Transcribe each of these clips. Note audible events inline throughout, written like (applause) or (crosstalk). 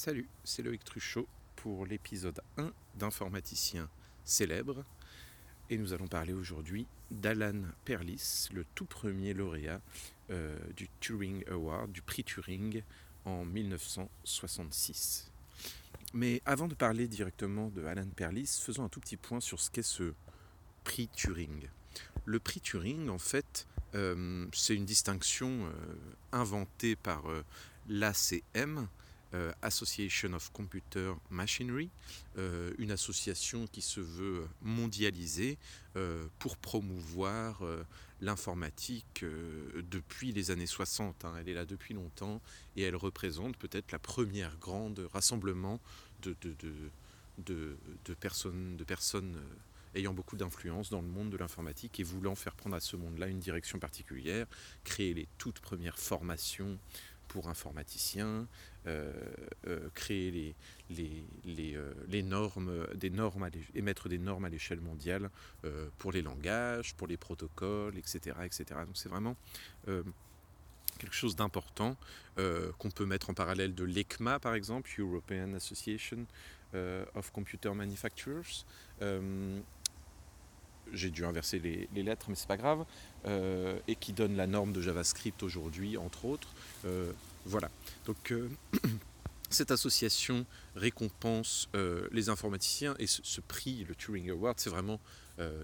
Salut, c'est Loïc Truchot pour l'épisode 1 d'Informaticien célèbre. Et nous allons parler aujourd'hui d'Alan Perlis, le tout premier lauréat euh, du Turing Award, du prix Turing en 1966. Mais avant de parler directement de Alan Perlis, faisons un tout petit point sur ce qu'est ce prix Turing. Le prix Turing, en fait, euh, c'est une distinction euh, inventée par l'ACM, euh, Association of Computer Machinery, euh, une association qui se veut mondialisée euh, pour promouvoir l'informatique depuis les années 60. Hein. Elle est là depuis longtemps et elle représente peut-être la première grande rassemblement de, personnes ayant beaucoup d'influence dans le monde de l'informatique et voulant faire prendre à ce monde-là une direction particulière, créer les toutes premières formations pour informaticiens, euh, euh, créer les, euh, les, normes, des normes émettre des normes à l'échelle mondiale pour les langages, pour les protocoles, etc. etc. Donc c'est vraiment quelque chose d'important qu'on peut mettre en parallèle de l'ECMA par exemple, European Association of Computer Manufacturers j'ai dû inverser les, lettres, mais c'est pas grave, euh, et qui donne la norme de JavaScript aujourd'hui, entre autres. Euh, voilà. Donc euh, (clears throat) cette association récompense les informaticiens et ce, prix, le Turing Award, c'est vraiment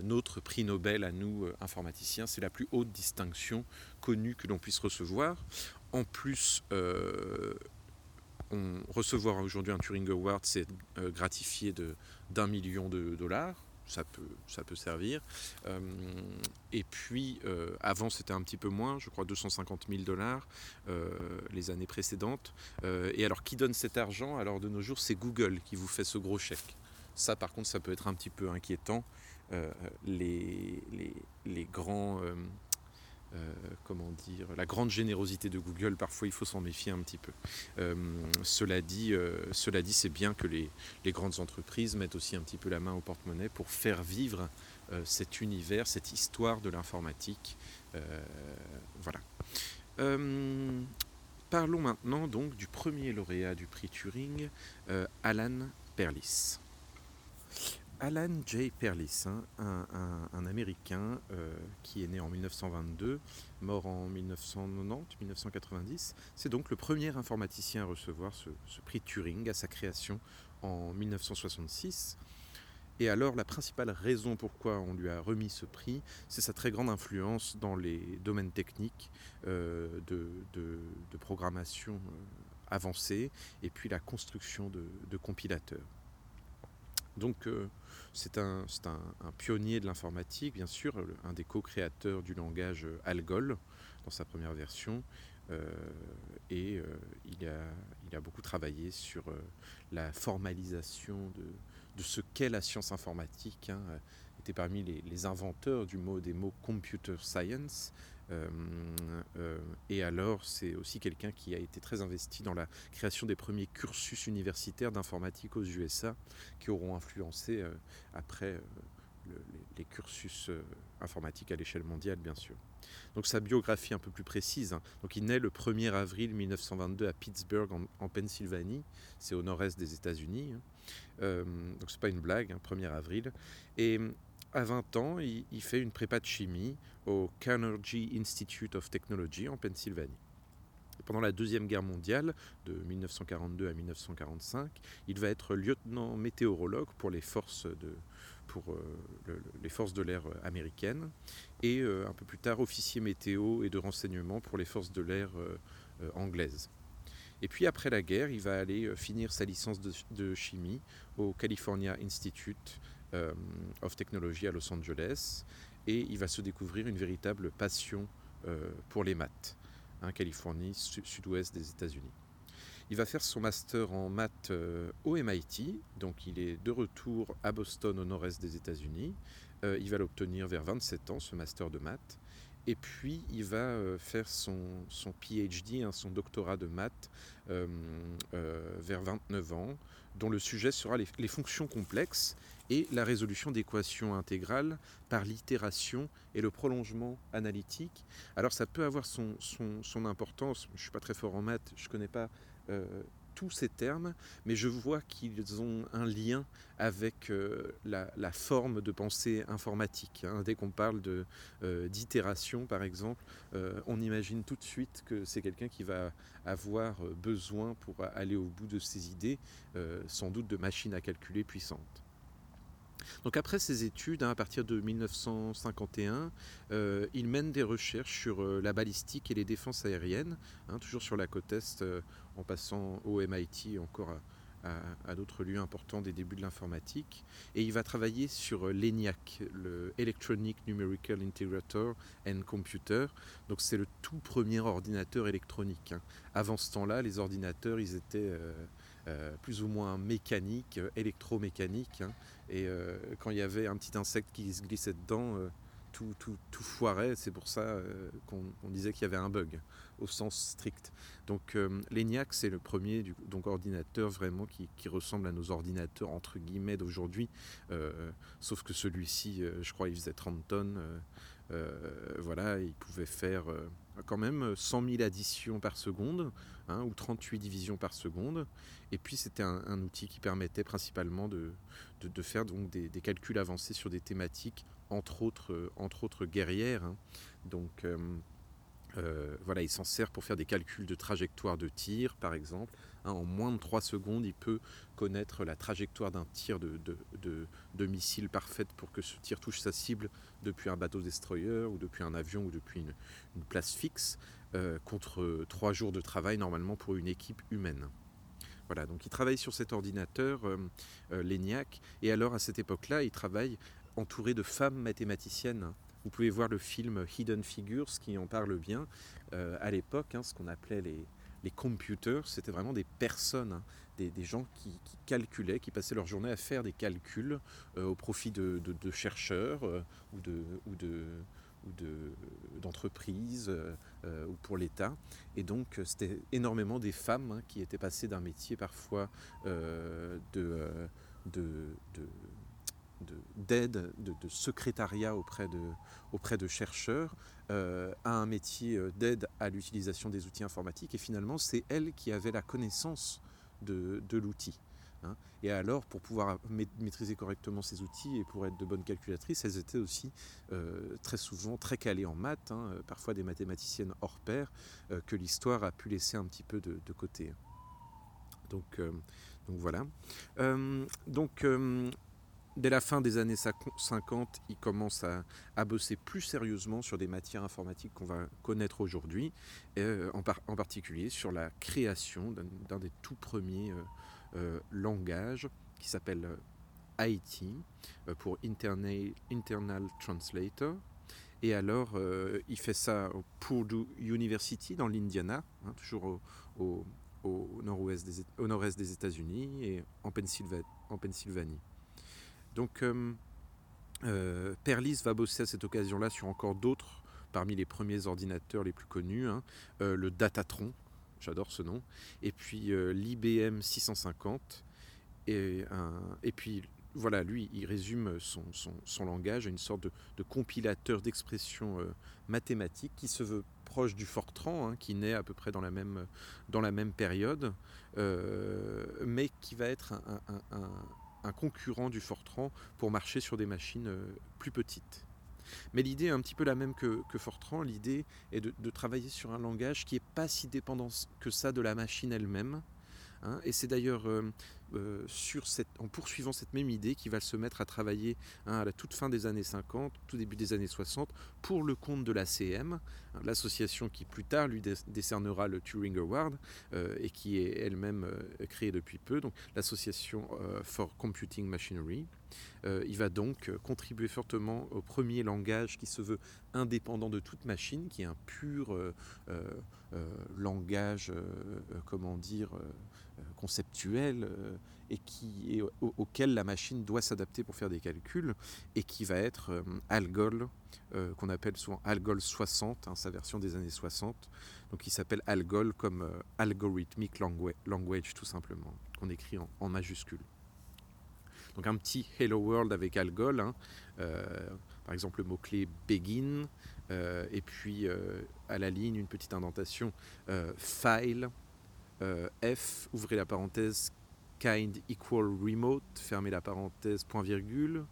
notre prix Nobel à nous informaticiens. C'est la plus haute distinction connue que l'on puisse recevoir. En plus, recevoir aujourd'hui un Turing Award, c'est gratifié d'un million de dollars ça peut, ça peut servir. Euh, et puis, euh, avant, c'était un petit peu moins, je crois 250 000 dollars euh, les années précédentes. et alors, qui donne cet argent Alors, de nos jours, c'est Google qui vous fait ce gros chèque. Ça, par contre, ça peut être un petit peu inquiétant. Les, les, les, grands comment dire, la grande générosité de Google, parfois il faut s'en méfier un petit peu. Euh, cela dit, euh, cela dit c'est bien que les, grandes entreprises mettent aussi un petit peu la main au porte-monnaie pour faire vivre cet univers, cette histoire de l'informatique. voilà. parlons maintenant donc du premier lauréat du prix Turing, Alan Perlis. Alan J. Perlis, hein, un, Américain euh, qui est né en 1922, mort en 1990-1990. C'est donc le premier informaticien à recevoir ce, prix Turing à sa création en 1966. Et alors la principale raison pourquoi on lui a remis ce prix, c'est sa très grande influence dans les domaines techniques euh, de, programmation euh, avancée et puis la construction de compilateurs. Donc euh, c'est un, pionnier de l'informatique, bien sûr, un des co-créateurs du langage Algol dans sa première version. Euh, et euh, il, a, beaucoup travaillé sur la formalisation de, ce qu'est la science informatique. Hein. Il était parmi les, inventeurs du mot, des mots computer science, euh, euh, et alors, c'est aussi quelqu'un qui a été très investi dans la création des premiers cursus universitaires d'informatique aux USA, qui auront influencé euh, après les, cursus informatiques à l'échelle mondiale, bien sûr. Donc sa biographie un peu plus précise. Hein. Donc il naît le 1er avril 1922 à Pittsburgh, en, Pennsylvanie. C'est au nord-est des États-Unis. Hein. donc c'est pas une blague, 1er hein, avril. Et à 20 ans, il, fait une prépa de chimie au Carnegie Institute of Technology en Pennsylvanie. Pendant la Deuxième Guerre mondiale, de 1942 à 1945, il va être lieutenant météorologue pour les forces de, pour, euh, les forces de l'air américaines et euh, un peu plus tard officier météo et de renseignement pour les forces de l'air euh, anglaises. Et puis après la guerre, il va aller finir sa licence de, chimie au California Institute of Technology à Los Angeles et il va se découvrir une véritable passion euh, pour les maths, hein, Californie, sud-ouest des États-Unis. Il va faire son master en maths euh, au MIT, donc il est de retour à Boston au nord-est des États-Unis. il va l'obtenir vers 27 ans, ce master de maths. Et puis il va faire son, son PhD, hein, son doctorat de maths, vers 29 ans, dont le sujet sera les fonctions complexes et la résolution d'équations intégrales par l'itération et le prolongement analytique. Alors ça peut avoir son, son, importance, je ne suis pas très fort en maths, je ne connais pas euh, tous ces termes, mais je vois qu'ils ont un lien avec euh, la, forme de pensée informatique. Hein. Dès qu'on parle euh, d'itération, par exemple, euh, on imagine tout de suite que c'est quelqu'un qui va avoir besoin pour aller au bout de ses idées, sans doute de machines à calculer puissantes. Donc après ses études, hein, à partir de 1951, euh, il mène des recherches sur euh, la balistique et les défenses aériennes, hein, toujours sur la côte Est, euh, en passant au MIT et encore à, d'autres lieux importants des débuts de l'informatique. Et il va travailler sur l'ENIAC, le Electronic Numerical Integrator and Computer. Donc c'est le tout premier ordinateur électronique. Hein. Avant ce temps-là, les ordinateurs, ils étaient... plus ou moins mécaniques, électromécaniques, et euh, quand il y avait un petit insecte qui se glissait dedans, euh, tout, tout, tout, foirait. C'est pour ça euh, qu'on disait qu'il y avait un bug, au sens strict. Donc l'ENIAC, c'est le premier donc, ordinateur vraiment qui, qui, ressemble à nos ordinateurs entre guillemets d'aujourd'hui. sauf que celui-ci, je crois, il faisait 30 tonnes. Voilà, il pouvait faire quand même 100 000 additions par seconde, hein, ou 38 divisions par seconde. Et puis c'était un, outil qui permettait principalement de, de, faire donc des, calculs avancés sur des thématiques, entre autres, entre autres guerrières. Hein. Donc euh, euh, voilà, il s'en sert pour faire des calculs de trajectoire de tir, par exemple. Hein, en moins de 3 secondes, il peut connaître la trajectoire d'un tir de, de, de, missile parfaite pour que ce tir touche sa cible depuis un bateau destroyer ou depuis un avion ou depuis une, place fixe, euh, contre 3 jours de travail normalement pour une équipe humaine. Voilà, donc il travaille sur cet ordinateur, euh, l'ENIAC, et alors à cette époque-là, il travaille entouré de femmes mathématiciennes vous pouvez voir le film Hidden Figures qui en parle bien. Euh, à l'époque, hein, ce qu'on appelait les, les computers, c'était vraiment des personnes, hein, des, gens qui, calculaient, qui passaient leur journée à faire des calculs euh, au profit de, chercheurs euh, ou de, ou de ou d'entreprises ou pour l'État. Et donc c'était énormément des femmes hein, qui étaient passées d'un métier parfois de, de, d'aide, de, secrétariat auprès de, auprès de chercheurs, euh, à un métier euh, d'aide à l'utilisation des outils informatiques. Et finalement, c'est elle qui avait la connaissance de, l'outil. Hein. Et alors, pour pouvoir maîtriser correctement ces outils et pour être de bonnes calculatrices, elles étaient aussi euh, très souvent très calées en maths, hein, parfois des mathématiciennes hors pair, que l'histoire a pu laisser un petit peu de, côté. Donc, donc voilà. donc Dès la fin des années 50, il commence à, bosser plus sérieusement sur des matières informatiques qu'on va connaître aujourd'hui, euh, en, particulier sur la création d'un des tout premiers euh, euh, langages qui s'appelle IT, pour Internal, Translator. Et alors, il fait ça au Purdue University dans l'Indiana, hein, toujours au, nord-est des États-Unis et en Pennsylvanie. Donc euh, euh, Perlis va bosser à cette occasion-là sur encore d'autres parmi les premiers ordinateurs les plus connus, hein. euh, le Datatron, j'adore ce nom, et puis l'IBM 650, et, puis voilà, lui, il résume son, langage à une sorte de, compilateur d'expressions mathématiques qui se veut proche du Fortran, hein, qui naît à peu près dans la même, dans période, mais qui va être un concurrent du Fortran pour marcher sur des machines euh, plus petites. Mais l'idée est un petit peu la même que, Fortran. L'idée est de, travailler sur un langage qui n'est pas si dépendant que ça de la machine elle-même. Hein. et c'est d'ailleurs euh, euh, en poursuivant cette même idée qu'il va se mettre à travailler hein, à la toute fin des années 50, tout début des années 60, pour le compte de l'ACM, hein, l'association qui plus tard lui décernera le Turing Award euh, et qui est elle-même créée depuis peu, donc l'association for Computing Machinery. il va donc contribuer fortement au premier langage qui se veut indépendant de toute machine, qui est un pur langage, comment dire, conceptuel et qui auquel la machine doit s'adapter pour faire des calculs et qui va être euh, Algol, euh, qu'on appelle souvent Algol 60, hein, sa version des années 60. Donc il s'appelle Algol comme euh, Algorithmic language, tout simplement, qu'on écrit en, majuscule. Donc un petit Hello World avec Algol, hein, par exemple le mot-clé begin, et puis à la ligne une petite indentation file, F, ouvrez la parenthèse, kind equal remote, fermez la parenthèse, point virgule.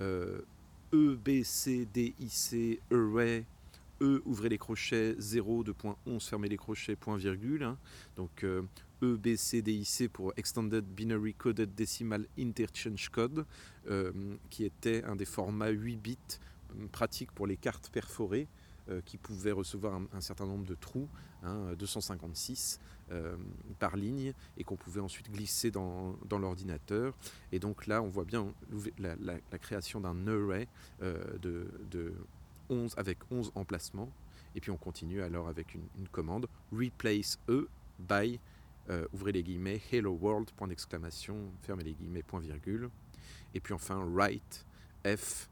E, B, C, D, I, C, array, E, ouvrez les crochets, 0, 2.11, fermez les crochets, point virgule. Hein. Donc E, B, C, D, I, C pour Extended Binary Coded Decimal Interchange Code, qui était un des formats 8 bits pratiques pour les cartes perforées. Euh, qui pouvait recevoir un, certain nombre de trous, 256 hein, euh, par ligne, et qu'on pouvait ensuite glisser dans, l'ordinateur. Et donc là, on voit bien la, création d'un array euh, de, 11 avec 11 emplacements. Et puis on continue alors avec une, commande replace e by ouvrez les guillemets hello world point d'exclamation fermez les guillemets point virgule et puis enfin write f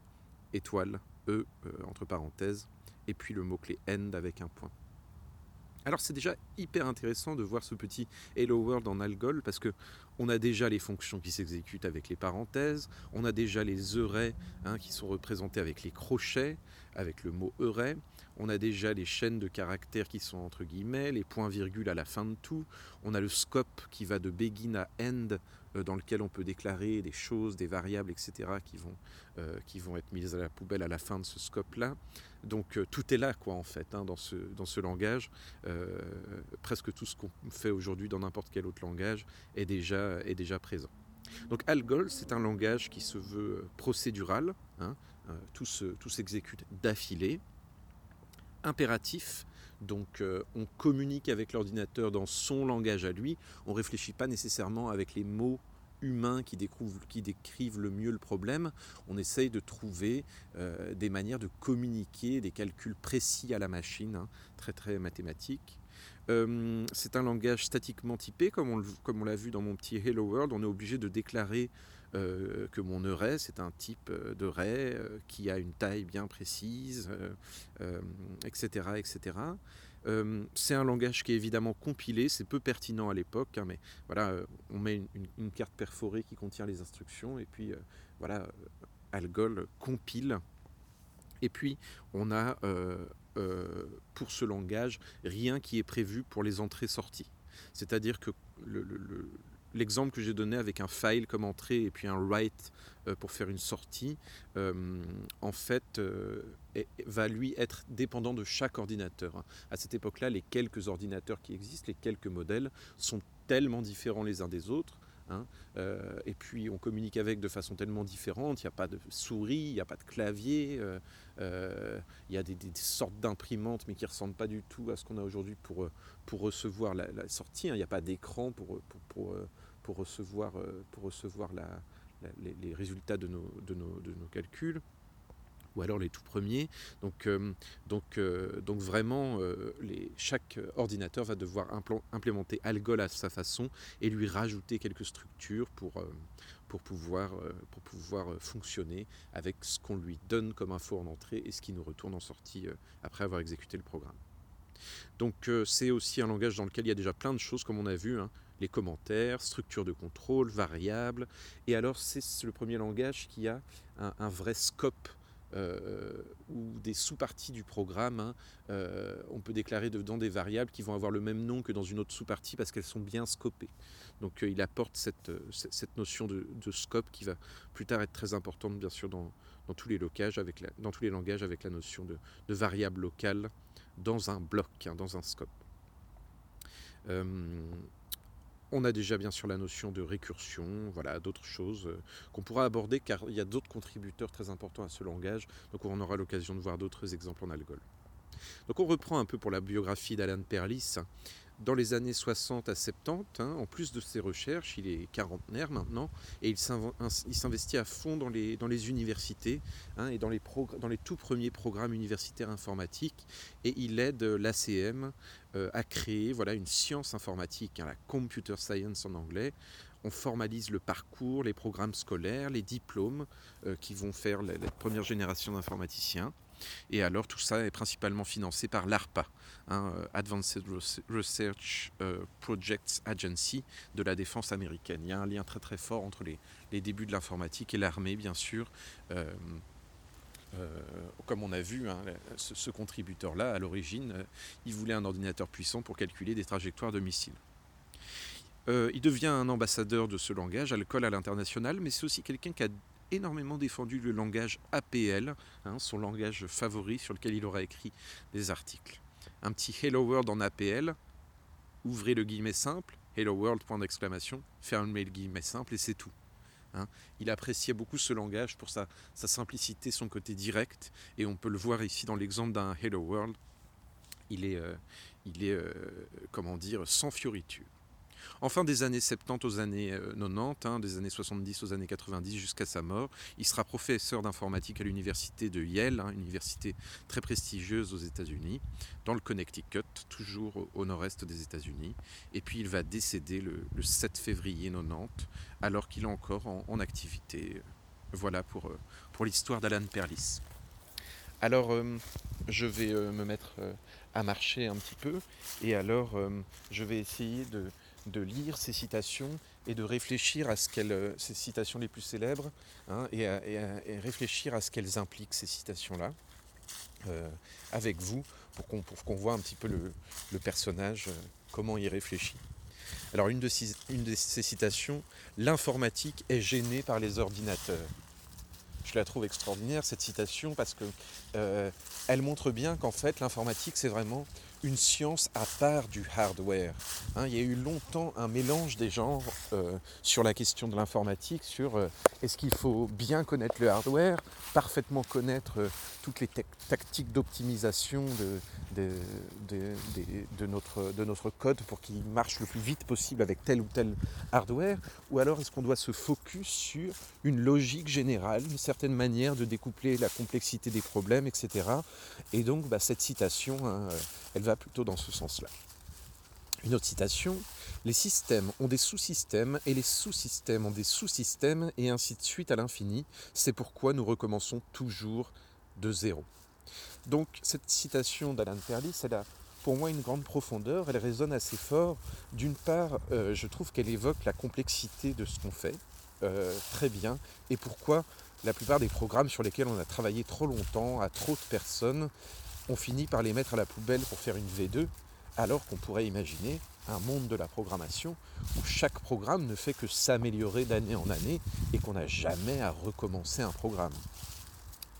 étoile e entre parenthèses et puis le mot-clé end avec un point. Alors c'est déjà hyper intéressant de voir ce petit Hello World en Algol parce que on a déjà les fonctions qui s'exécutent avec les parenthèses, on a déjà les arrays hein, qui sont représentés avec les crochets, avec le mot array, on a déjà les chaînes de caractères qui sont entre guillemets, les points-virgules à la fin de tout, on a le scope qui va de begin à end euh, dans lequel on peut déclarer des choses, des variables, etc. qui vont, euh, qui vont être mises à la poubelle à la fin de ce scope-là. Donc euh, tout est là, quoi, en fait, hein, dans, ce, dans ce langage. presque tout ce qu'on fait aujourd'hui dans n'importe quel autre langage est déjà, est déjà présent. Donc Algol, c'est un langage qui se veut procédural, hein, tout s'exécute d'affilée, impératif, donc on communique avec l'ordinateur dans son langage à lui, on ne réfléchit pas nécessairement avec les mots humains qui, décrivent le mieux le problème, on essaye de trouver euh, des manières de communiquer, des calculs précis à la machine, hein, très très mathématiques. Euh, c'est un langage statiquement typé, comme on, l'a vu dans mon petit Hello World, on est obligé de déclarer euh, que mon array, c'est un type de ray qui a une taille bien précise, etc. etc. Euh, c'est un langage qui est évidemment compilé, c'est peu pertinent à l'époque, hein, mais voilà, euh, on met une, carte perforée qui contient les instructions, et puis euh, voilà, Algol compile. Et puis on a pour ce langage rien qui est prévu pour les entrées-sorties. C'est-à-dire que le, l'exemple que j'ai donné avec un file comme entrée et puis un write pour faire une sortie, euh, en fait, euh, va lui être dépendant de chaque ordinateur. À cette époque-là, les quelques ordinateurs qui existent, les quelques modèles, sont tellement différents les uns des autres. Hein, et puis on communique avec de façon tellement différente, il n'y a pas de souris, il n'y a pas de clavier, il y a des, sortes d'imprimantes mais qui ne ressemblent pas du tout à ce qu'on a aujourd'hui pour, pour recevoir la, sortie, hein. il n'y a pas d'écran pour, pour pour recevoir, euh, pour recevoir les, résultats de nos, de, nos, de nos, calculs ou alors les tout premiers. Donc, euh, donc, euh, donc vraiment, les, chaque ordinateur va devoir implémenter Algol à sa façon et lui rajouter quelques structures pour, pour, pouvoir, pour pouvoir fonctionner avec ce qu'on lui donne comme info en entrée et ce qui nous retourne en sortie après avoir exécuté le programme. Donc c'est aussi un langage dans lequel il y a déjà plein de choses comme on a vu. Hein les commentaires, structure de contrôle, variables. Et alors c'est le premier langage qui a un, vrai scope euh, ou des sous-parties du programme. Hein. Euh, on peut déclarer dedans des variables qui vont avoir le même nom que dans une autre sous-partie parce qu'elles sont bien scopées. Donc euh, il apporte cette, cette notion de, scope qui va plus tard être très importante bien sûr dans, dans tous, les avec dans tous les langages avec la notion de, de variable locale dans un bloc, hein, dans un scope. On a déjà bien sûr la notion de récursion, voilà, d'autres choses euh, qu'on pourra aborder car il y a d'autres contributeurs très importants à ce langage, donc on aura l'occasion de voir d'autres exemples en algol. Donc on reprend un peu pour la biographie d'Alan Perlis dans les années 60 à 70, hein, en plus de ses recherches, il est quarantenaire maintenant, et il s'investit à fond dans les, universités hein, et dans les, dans les tout premiers programmes universitaires informatiques, et il aide l'ACM euh, à créer voilà, une science informatique, hein, la computer science en anglais. On formalise le parcours, les programmes scolaires, les diplômes euh, qui vont faire la première génération d'informaticiens. Et alors tout ça est principalement financé par l'ARPA, hein, euh, Advanced Research euh, Projects Agency de la défense américaine. Il y a un lien très très fort entre les, débuts de l'informatique et l'armée, bien sûr. Euh, comme on a vu, hein, ce, contributeur-là, à l'origine, il voulait un ordinateur puissant pour calculer des trajectoires de missiles. il devient un ambassadeur de ce langage à l'école à l'international, mais c'est aussi quelqu'un qui a énormément défendu le langage APL, hein, son langage favori sur lequel il aura écrit des articles. Un petit Hello World en APL, ouvrez le guillemet simple, Hello World, point d'exclamation, fermez le guillemet simple et c'est tout. Hein. Il appréciait beaucoup ce langage pour sa, simplicité, son côté direct, et on peut le voir ici dans l'exemple d'un Hello World. Il est, euh, il est euh, comment dire, sans fioriture. Enfin, des années 70 aux années 90, euh, hein, des années 70 aux années 90 jusqu'à sa mort, il sera professeur d'informatique à l'université de Yale, hein, université très prestigieuse aux États-Unis, dans le Connecticut, toujours au, nord-est des États-Unis. Et puis il va décéder le, 7 février 90, alors qu'il est encore en, activité. Voilà pour, euh, pour l'histoire d'Alan Perlis. Alors, euh, je vais me mettre à marcher un petit peu, et alors je vais essayer de, de lire ces citations et de réfléchir à ce qu'elles, euh, ces citations les plus célèbres, hein, et, réfléchir à ce qu'elles impliquent, ces citations-là, euh, avec vous, pour qu'on, qu'on voit un petit peu le, personnage, euh, comment il réfléchit. Alors une de, ces, une de ces citations, l'informatique est gênée par les ordinateurs. Je la trouve extraordinaire cette citation parce que elle montre bien qu'en fait l'informatique c'est vraiment une science à part du hardware. Hein, il y a eu longtemps un mélange des genres euh, sur la question de l'informatique, sur euh, est-ce qu'il faut bien connaître le hardware, parfaitement connaître euh, toutes les tactiques d'optimisation de, de, notre, de notre code pour qu'il marche le plus vite possible avec tel ou tel hardware, ou alors est-ce qu'on doit se focus sur une logique générale, une certaine manière de découpler la complexité des problèmes, etc. Et donc bah, cette citation, hein, elle va plutôt dans ce sens-là. Une autre citation, les systèmes ont des sous-systèmes et les sous-systèmes ont des sous-systèmes et ainsi de suite à l'infini. C'est pourquoi nous recommençons toujours de zéro. Donc cette citation d'Alan Perlis, elle a pour moi une grande profondeur, elle résonne assez fort. D'une part, euh, je trouve qu'elle évoque la complexité de ce qu'on fait euh, très bien et pourquoi la plupart des programmes sur lesquels on a travaillé trop longtemps, à trop de personnes, on finit par les mettre à la poubelle pour faire une V2, alors qu'on pourrait imaginer un monde de la programmation où chaque programme ne fait que s'améliorer d'année en année et qu'on n'a jamais à recommencer un programme.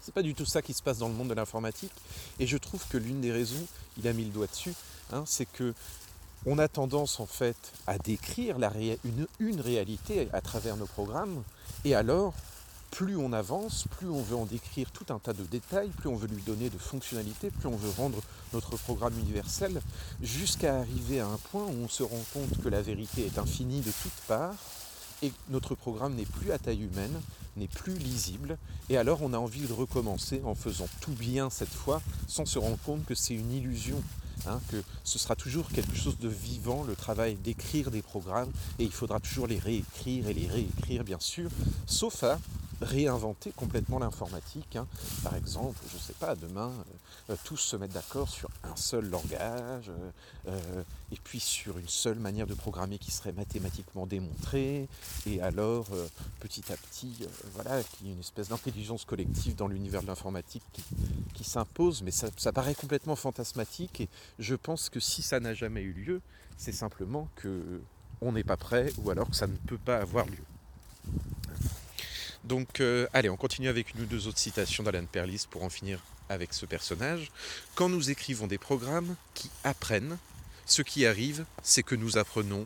C'est pas du tout ça qui se passe dans le monde de l'informatique, et je trouve que l'une des raisons, il a mis le doigt dessus, hein, c'est que on a tendance en fait à décrire une, une réalité à travers nos programmes, et alors plus on avance, plus on veut en décrire tout un tas de détails, plus on veut lui donner de fonctionnalités, plus on veut rendre notre programme universel, jusqu'à arriver à un point où on se rend compte que la vérité est infinie de toutes parts, et notre programme n'est plus à taille humaine, n'est plus lisible, et alors on a envie de recommencer en faisant tout bien cette fois, sans se rendre compte que c'est une illusion, hein, que ce sera toujours quelque chose de vivant, le travail d'écrire des programmes, et il faudra toujours les réécrire et les réécrire bien sûr, sauf à réinventer complètement l'informatique. Hein. Par exemple, je ne sais pas, demain, euh, tous se mettent d'accord sur un seul langage, euh, euh, et puis sur une seule manière de programmer qui serait mathématiquement démontrée, et alors, petit à petit, voilà, qu'il y ait une espèce d'intelligence collective dans l'univers de l'informatique qui, s'impose, mais ça, ça paraît complètement fantasmatique, et je pense que si ça n'a jamais eu lieu, c'est simplement que on n'est pas prêt, ou alors que ça ne peut pas avoir lieu. Donc, euh, allez, on continue avec une ou deux autres citations d'Alan Perlis pour en finir avec ce personnage. Quand nous écrivons des programmes qui apprennent, ce qui arrive, c'est que nous apprenons,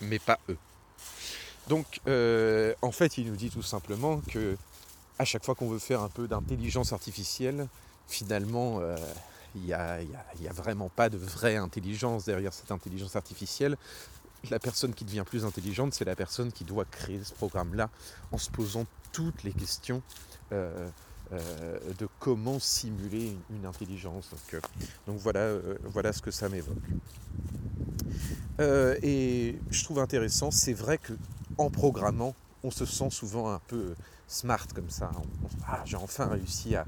mais pas eux. Donc, euh, en fait, il nous dit tout simplement que à chaque fois qu'on veut faire un peu d'intelligence artificielle, finalement, euh, il n'y a, a, vraiment pas de vraie intelligence derrière cette intelligence artificielle la personne qui devient plus intelligente, c'est la personne qui doit créer ce programme-là en se posant toutes les questions euh, euh, de comment simuler une, intelligence. Donc, euh, voilà, voilà ce que ça m'évoque. et je trouve intéressant, c'est vrai que en programmant, on se sent souvent un peu smart comme ça. Ah, j'ai enfin réussi à,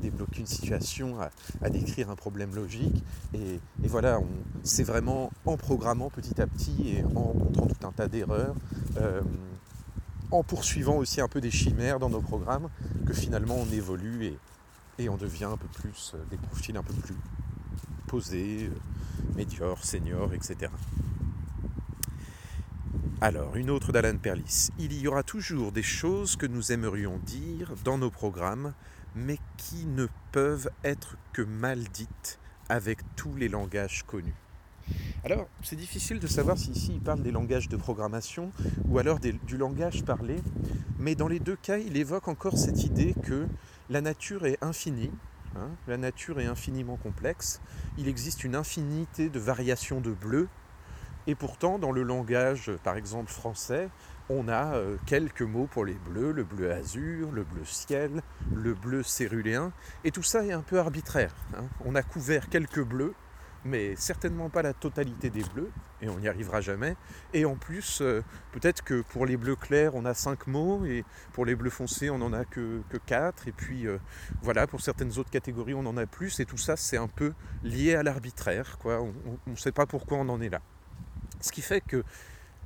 débloquer une situation, à, décrire un problème logique. Et, voilà, c'est vraiment en programmant petit à petit et en rencontrant tout un tas d'erreurs, euh, en poursuivant aussi un peu des chimères dans nos programmes, que finalement on évolue et, on devient un peu plus, euh, des profils un peu plus posés, euh, médiocres, seniors, etc. Alors, une autre d'Alan Perlis. Il y aura toujours des choses que nous aimerions dire dans nos programmes, mais qui ne peuvent être que mal dites avec tous les langages connus. Alors, c'est difficile de savoir si ici il parle des langages de programmation ou alors du langage parlé, mais dans les deux cas, il évoque encore cette idée que la nature est infinie, hein, la nature est infiniment complexe, il existe une infinité de variations de bleu, et pourtant, dans le langage, par exemple français, on a euh, quelques mots pour les bleus, le bleu azur, le bleu ciel, le bleu céruléen, et tout ça est un peu arbitraire. Hein. On a couvert quelques bleus, mais certainement pas la totalité des bleus, et on n'y arrivera jamais. Et en plus, euh, peut-être que pour les bleus clairs, on a cinq mots, et pour les bleus foncés, on n'en a que, que quatre, et puis euh, voilà, pour certaines autres catégories, on en a plus, et tout ça, c'est un peu lié à l'arbitraire. On ne sait pas pourquoi on en est là. Ce qui fait que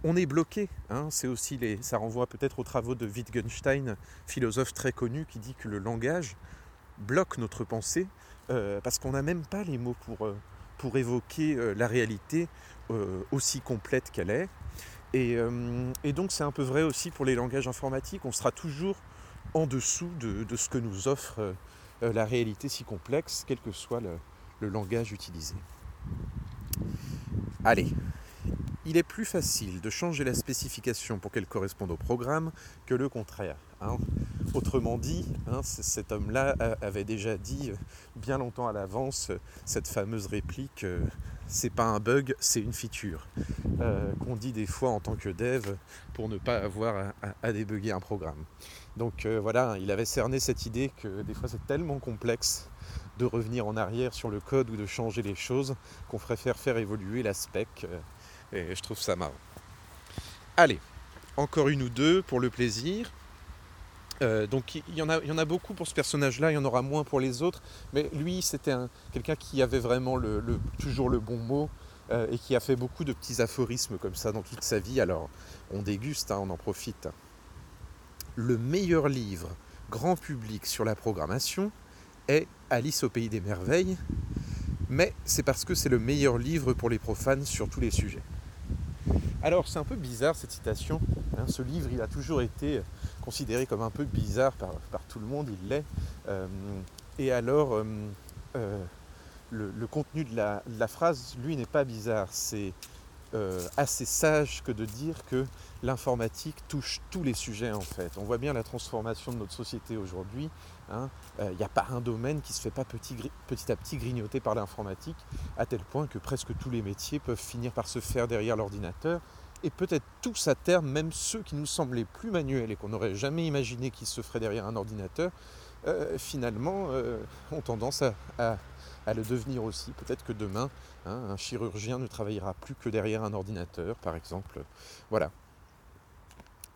on est bloqué. Hein. c'est aussi ça renvoie peut-être aux travaux de Wittgenstein, philosophe très connu, qui dit que le langage bloque notre pensée euh, parce qu'on n'a même pas les mots pour, euh, pour évoquer euh, la réalité aussi complète qu'elle est. Et, donc c'est un peu vrai aussi pour les langages informatiques. On sera toujours en dessous de, ce que nous offre la réalité si complexe, quel que soit le langage utilisé. Allez, il est plus facile de changer la spécification pour qu'elle corresponde au programme que le contraire. Hein. Autrement dit, hein, cet homme-là avait déjà dit euh, bien longtemps à l'avance euh, cette fameuse réplique euh, c'est pas un bug, c'est une feature. qu'on dit des fois en tant que dev pour ne pas avoir à, débugger un programme. Donc voilà, il avait cerné cette idée que des fois c'est tellement complexe de revenir en arrière sur le code ou de changer les choses qu'on préfère faire évoluer la spec et je trouve ça marrant. Allez, encore une ou deux pour le plaisir. Euh, donc il y, en a, beaucoup pour ce personnage-là, il y en aura moins pour les autres, mais lui c'était quelqu'un qui avait vraiment toujours le bon mot euh, et qui a fait beaucoup de petits aphorismes comme ça dans toute sa vie, alors on déguste, hein, on en profite. Le meilleur livre grand public sur la programmation est Alice au pays des merveilles, mais c'est parce que c'est le meilleur livre pour les profanes sur tous les sujets. Alors c'est un peu bizarre cette citation. Hein. ce livre, il a toujours été considéré comme un peu bizarre par, tout le monde, il l'est. Euh, et alors, euh, euh, le, contenu de la, phrase, lui, n'est pas bizarre. C'est assez sage que de dire que l'informatique touche tous les sujets en fait. On voit bien la transformation de notre société aujourd'hui. Il hein. n'y a pas un domaine qui ne se fait pas petit, petit à petit grignoter par l'informatique, à tel point que presque tous les métiers peuvent finir par se faire derrière l'ordinateur et peut-être tous à terme, même ceux qui nous semblaient plus manuels et qu'on n'aurait jamais imaginé qu'ils se feraient derrière un ordinateur, euh, finalement euh, ont tendance à, le devenir aussi. Peut-être que demain, hein, un chirurgien ne travaillera plus que derrière un ordinateur, par exemple. Voilà.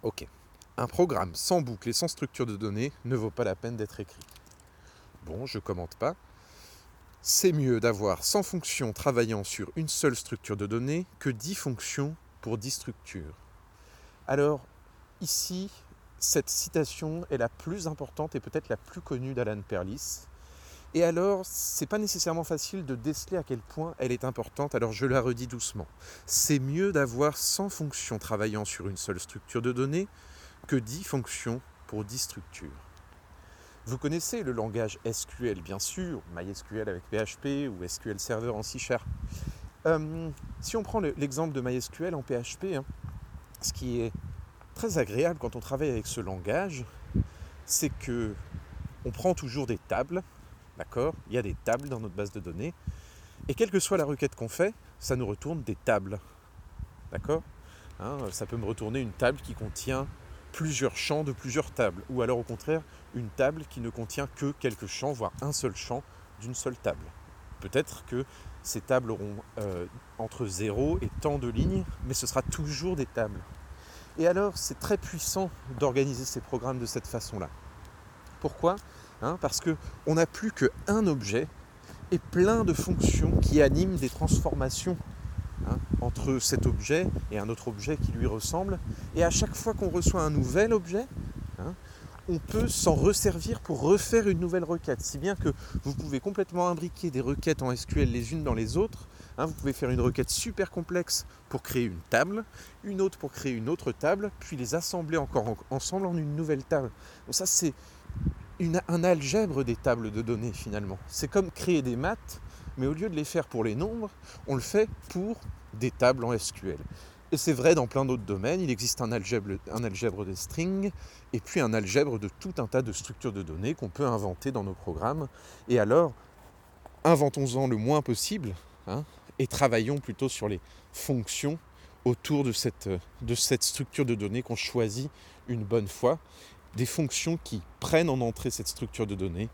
Ok. Un programme sans boucle et sans structure de données ne vaut pas la peine d'être écrit. Bon, je commente pas. C'est mieux d'avoir 100 fonctions travaillant sur une seule structure de données que 10 fonctions pour 10 structures. Alors, ici, cette citation est la plus importante et peut-être la plus connue d'Alan Perlis. Et alors, c'est pas nécessairement facile de déceler à quel point elle est importante, alors je la redis doucement. C'est mieux d'avoir 100 fonctions travaillant sur une seule structure de données que 10 fonctions pour 10 structures. Vous connaissez le langage SQL, bien sûr, MySQL avec PHP ou SQL Server en C Sharp. Euh, si on prend l'exemple de MySQL en PHP, hein, ce qui est très agréable quand on travaille avec ce langage, c'est que on prend toujours des tables, d'accord? Il y a des tables dans notre base de données, et quelle que soit la requête qu'on fait, ça nous retourne des tables, d'accord? Hein, Ça peut me retourner une table qui contient plusieurs champs de plusieurs tables, ou alors au contraire une table qui ne contient que quelques champs, voire un seul champ d'une seule table. Peut-être que ces tables auront euh, entre 0 et tant de lignes, mais ce sera toujours des tables. Et alors, c'est très puissant d'organiser ces programmes de cette façon-là. Pourquoi? Hein, Parce qu'on n'a plus qu'un objet et plein de fonctions qui animent des transformations hein, entre cet objet et un autre objet qui lui ressemble. Et à chaque fois qu'on reçoit un nouvel objet, hein, on peut s'en resservir pour refaire une nouvelle requête. Si bien que vous pouvez complètement imbriquer des requêtes en SQL les unes dans les autres, Hein, vous pouvez faire une requête super complexe pour créer une table, une autre pour créer une autre table, puis les assembler encore ensemble en une nouvelle table. Donc ça, c'est un algèbre des tables de données finalement. C'est comme créer des maths, mais au lieu de les faire pour les nombres, on le fait pour des tables en SQL. Et c'est vrai dans plein d'autres domaines, il existe un algèbre, algèbre des strings et puis un algèbre de tout un tas de structures de données qu'on peut inventer dans nos programmes. Et alors, inventons-en le moins possible hein, et travaillons plutôt sur les fonctions autour de cette, de cette structure de données qu'on choisit une bonne fois. Des fonctions qui prennent en entrée cette structure de données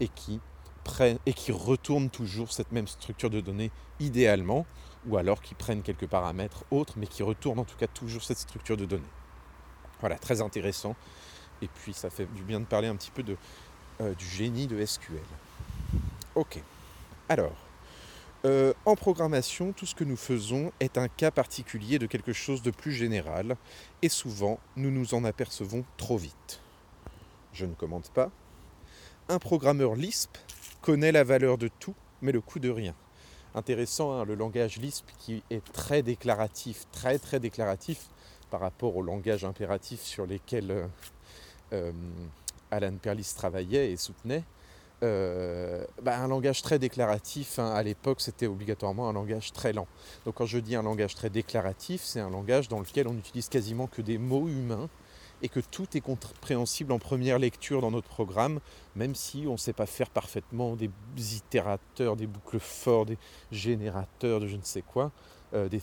et qui, prennent, et qui retournent toujours cette même structure de données idéalement ou alors qui prennent quelques paramètres autres, mais qui retournent en tout cas toujours cette structure de données. Voilà, très intéressant. Et puis ça fait du bien de parler un petit peu de, euh, du génie de SQL. Ok. Alors, euh, en programmation, tout ce que nous faisons est un cas particulier de quelque chose de plus général, et souvent nous nous en apercevons trop vite. Je ne commente pas. Un programmeur Lisp connaît la valeur de tout, mais le coût de rien intéressant, hein, le langage Lisp qui est très déclaratif, très très déclaratif par rapport au langage impératif sur lesquels euh, euh, Alan Perlis travaillait et soutenait. Euh, bah, un langage très déclaratif, hein, à l'époque, c'était obligatoirement un langage très lent. Donc quand je dis un langage très déclaratif, c'est un langage dans lequel on n'utilise quasiment que des mots humains et que tout est compréhensible en première lecture dans notre programme, même si on ne sait pas faire parfaitement des itérateurs, des boucles forts, des générateurs de je ne sais quoi, euh, des,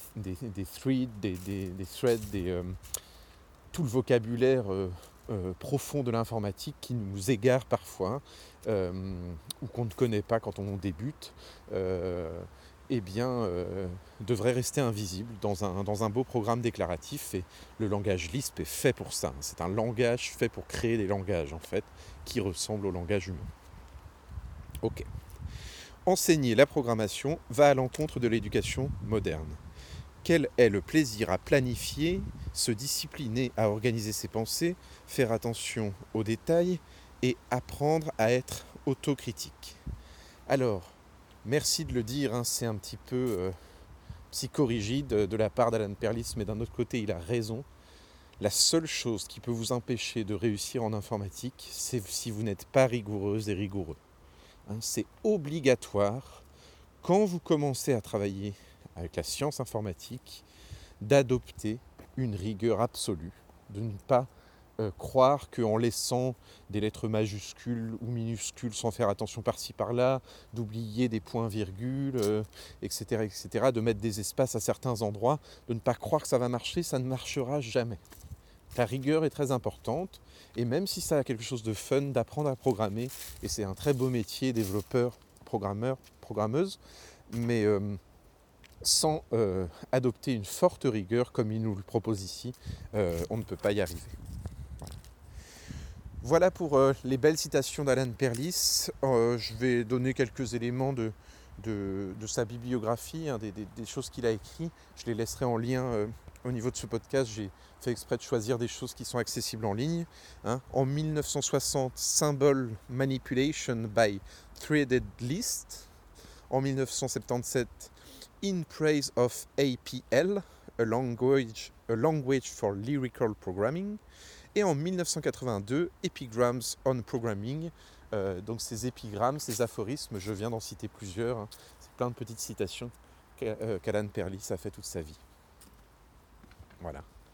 threads, des, threads, euh, tout le vocabulaire euh, profond de l'informatique qui nous égare parfois, ou qu'on ne connaît pas quand on débute eh bien, euh, devrait rester invisible dans un, dans un beau programme déclaratif. Et le langage Lisp est fait pour ça. C'est un langage fait pour créer des langages, en fait, qui ressemblent au langage humain. Ok. Enseigner la programmation va à l'encontre de l'éducation moderne. Quel est le plaisir à planifier, se discipliner à organiser ses pensées, faire attention aux détails et apprendre à être autocritique? Alors, merci de le dire, hein, c'est un petit peu euh, psychorigide de la part d'Alan Perlis, mais d'un autre côté, il a raison. La seule chose qui peut vous empêcher de réussir en informatique, c'est si vous n'êtes pas rigoureuse et rigoureux. Hein, c'est obligatoire, quand vous commencez à travailler avec la science informatique, d'adopter une rigueur absolue, de ne pas euh, croire qu'en laissant des lettres majuscules ou minuscules sans faire attention par-ci par-là, d'oublier des points-virgules, etc., euh, etc., de mettre des espaces à certains endroits, de ne pas croire que ça va marcher, ça ne marchera jamais. La rigueur est très importante et même si ça a quelque chose de fun d'apprendre à programmer, et c'est un très beau métier, développeur, programmeur, programmeuse, mais euh, sans adopter une forte rigueur comme il nous le propose ici, on ne peut pas y arriver. Voilà pour euh, les belles citations d'Alan Perlis. Euh, je vais donner quelques éléments de, de, sa bibliographie, hein, des, choses qu'il a écrites. Je les laisserai en lien euh, au niveau de ce podcast. J'ai fait exprès de choisir des choses qui sont accessibles en ligne. Hein. En 1960, Symbol Manipulation by Threaded List. En 1977, In Praise of APL, a language, a language for Lyrical Programming. Et en 1982, Epigrams on Programming. Euh, donc ces épigrammes, ces aphorismes, je viens d'en citer plusieurs. Hein. C'est plein de petites citations euh, qu'Alan Perlis a fait toute sa vie. Voilà.